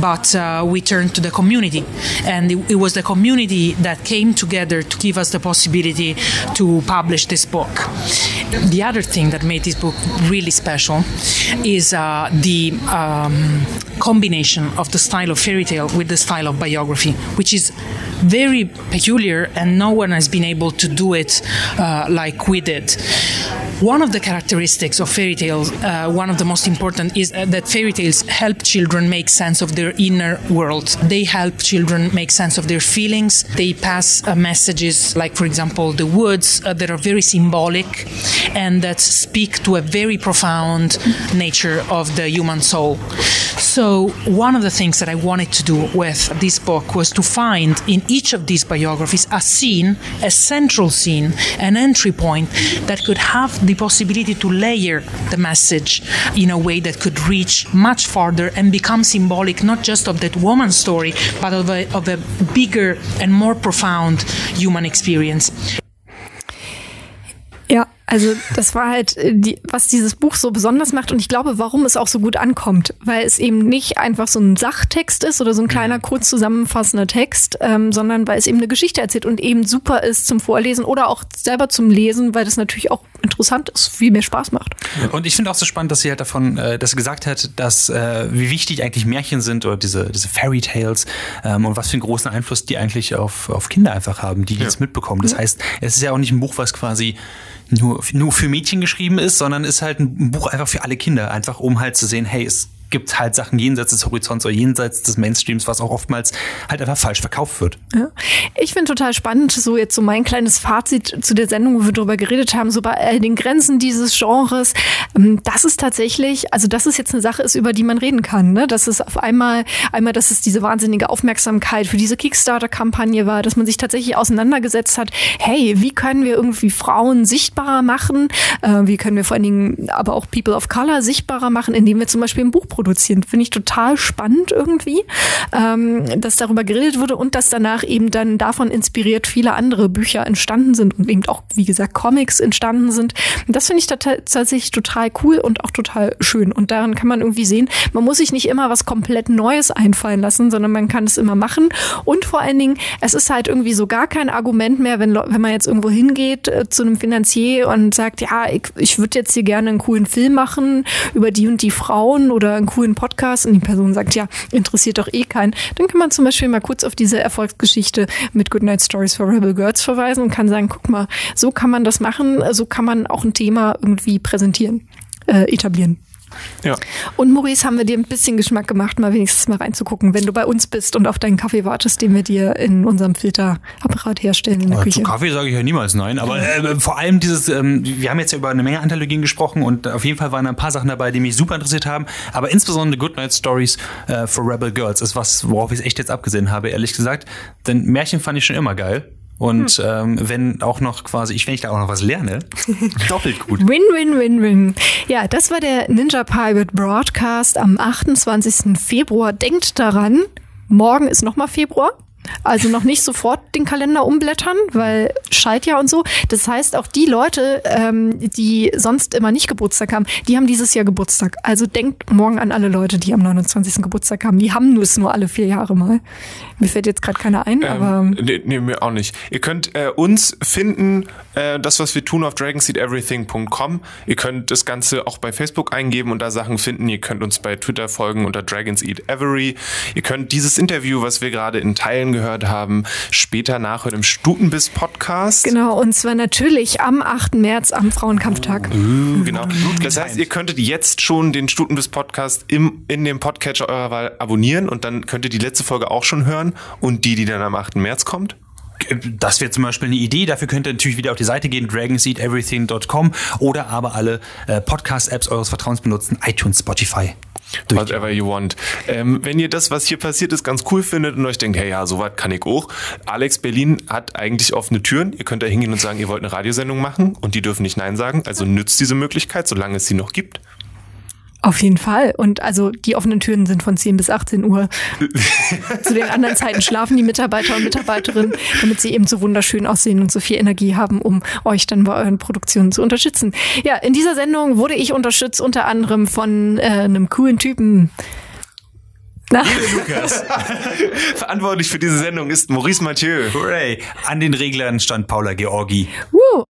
but uh, we turned to the community, and it, it was the community that came together to give us the possibility to publish this book. The other thing that made this book really special is uh, the um, combination of the style of fairy tale with the style of biography, which is very peculiar, and no one has been able to do it uh, like we did. One of the characteristics of fairy tales, uh, one of the most important, is uh, that fairy tales help children make sense of their inner world. They help children make sense of their feelings. They pass uh, messages, like, for example, the woods, uh, that are very symbolic and that speak to a very profound nature of the human soul. So, one of the things that I wanted to do with this book was to find in each of these biographies a scene, a central scene, an entry point that could have the possibility to layer the message in a way that could reach much farther and become symbolic not just of that woman's story, but of a, of a bigger and more profound human experience. Ja, also das war halt, äh, die, was dieses Buch so besonders macht und ich glaube, warum es auch so gut ankommt, weil es eben nicht einfach so ein Sachtext ist oder so ein kleiner, kurz zusammenfassender Text, ähm, sondern weil es eben eine Geschichte erzählt und eben super ist zum Vorlesen oder auch selber zum Lesen, weil das natürlich auch interessant ist, viel mehr Spaß macht. Und ich finde auch so spannend, dass sie halt davon, äh, dass sie gesagt hat, dass äh, wie wichtig eigentlich Märchen sind oder diese, diese Fairy Tales ähm, und was für einen großen Einfluss die eigentlich auf, auf Kinder einfach haben, die, die das mitbekommen. Das heißt, es ist ja auch nicht ein Buch, was quasi nur, nur für Mädchen geschrieben ist, sondern ist halt ein Buch einfach für alle Kinder, einfach um halt zu sehen, hey, es gibt halt Sachen jenseits des Horizonts oder jenseits des Mainstreams, was auch oftmals halt einfach falsch verkauft wird. Ja. Ich finde total spannend, so jetzt so mein kleines Fazit zu der Sendung, wo wir darüber geredet haben, so bei all den Grenzen dieses Genres. Ähm, das ist tatsächlich, also das ist jetzt eine Sache ist, über die man reden kann. Ne? Dass es auf einmal, einmal, dass es diese wahnsinnige Aufmerksamkeit für diese Kickstarter-Kampagne war, dass man sich tatsächlich auseinandergesetzt hat, hey, wie können wir irgendwie Frauen sichtbarer machen? Äh, wie können wir vor allen Dingen aber auch People of Color sichtbarer machen, indem wir zum Beispiel ein Buch produzieren? Finde ich total spannend irgendwie, ähm, dass darüber geredet wurde und dass danach eben dann davon inspiriert viele andere Bücher entstanden sind und eben auch, wie gesagt, Comics entstanden sind. Und das finde ich tatsächlich total cool und auch total schön. Und daran kann man irgendwie sehen, man muss sich nicht immer was komplett Neues einfallen lassen, sondern man kann es immer machen. Und vor allen Dingen, es ist halt irgendwie so gar kein Argument mehr, wenn, wenn man jetzt irgendwo hingeht äh, zu einem Finanzier und sagt, ja, ich, ich würde jetzt hier gerne einen coolen Film machen über die und die Frauen oder einen coolen Podcast und die Person sagt, ja, interessiert doch eh keinen, dann kann man zum Beispiel mal kurz auf diese Erfolgsgeschichte mit Goodnight Stories for Rebel Girls verweisen und kann sagen, guck mal, so kann man das machen, so kann man auch ein Thema irgendwie präsentieren, äh, etablieren. Ja. Und Maurice, haben wir dir ein bisschen Geschmack gemacht, mal wenigstens mal reinzugucken, wenn du bei uns bist und auf deinen Kaffee wartest, den wir dir in unserem Filterapparat herstellen in der Aber Küche. Zu Kaffee sage ich ja niemals nein, aber äh, vor allem dieses, ähm, wir haben jetzt ja über eine Menge Anthologien gesprochen und auf jeden Fall waren ein paar Sachen dabei, die mich super interessiert haben, aber insbesondere Goodnight Stories äh, for Rebel Girls ist was, worauf ich echt jetzt abgesehen habe, ehrlich gesagt, denn Märchen fand ich schon immer geil. Und ähm, wenn auch noch quasi, ich, wenn ich da auch noch was lerne, doppelt gut. Win, win, win, win. Ja, das war der Ninja Pirate Broadcast am 28. Februar. Denkt daran, morgen ist nochmal Februar. Also noch nicht sofort den Kalender umblättern, weil Schaltjahr und so. Das heißt, auch die Leute, ähm, die sonst immer nicht Geburtstag haben, die haben dieses Jahr Geburtstag. Also denkt morgen an alle Leute, die am 29. Geburtstag haben. Die haben es nur alle vier Jahre mal. Mir fällt jetzt gerade keiner ein, aber Ähm, nee, nee, mir auch nicht. Ihr könnt äh, uns finden, äh, das, was wir tun, auf dragonseedeverything.com. Ihr könnt das Ganze auch bei Facebook eingeben und da Sachen finden. Ihr könnt uns bei Twitter folgen unter Dragons Eat Every. Ihr könnt dieses Interview, was wir gerade in Teilen gehört haben, später nachhören im Stutenbiss Podcast. genau. Und zwar natürlich am 8. März am Frauenkampftag. Uh, genau. Das heißt, ihr könntet jetzt schon den Stutenbiss Podcast im, in dem Podcatcher eurer Wahl abonnieren und dann könnt ihr die letzte Folge auch schon hören und die, die dann am 8. März kommt. Das wäre zum Beispiel eine Idee. Dafür könnt ihr natürlich wieder auf die Seite gehen, dragonseedeverything.com oder aber alle äh, Podcast-Apps eures Vertrauens benutzen, iTunes, Spotify. Whatever you want. Ähm, wenn ihr das, was hier passiert ist, ganz cool findet und euch denkt, hey ja, sowas kann ich auch. Alex Berlin hat eigentlich offene Türen. Ihr könnt da hingehen und sagen, ihr wollt eine Radiosendung machen und die dürfen nicht Nein sagen. Also nützt diese Möglichkeit, solange es sie noch gibt. Auf jeden Fall. Und also die offenen Türen sind von 10 bis 18 Uhr. Zu den anderen Zeiten schlafen die Mitarbeiter und Mitarbeiterinnen, damit sie eben so wunderschön aussehen und so viel Energie haben, um euch dann bei euren Produktionen zu unterstützen. Ja, in dieser Sendung wurde ich unterstützt unter anderem von äh, einem coolen Typen. Na, Lukas. Verantwortlich für diese Sendung ist Maurice Mathieu. Hooray. An den Reglern stand Paula Georgi. uh,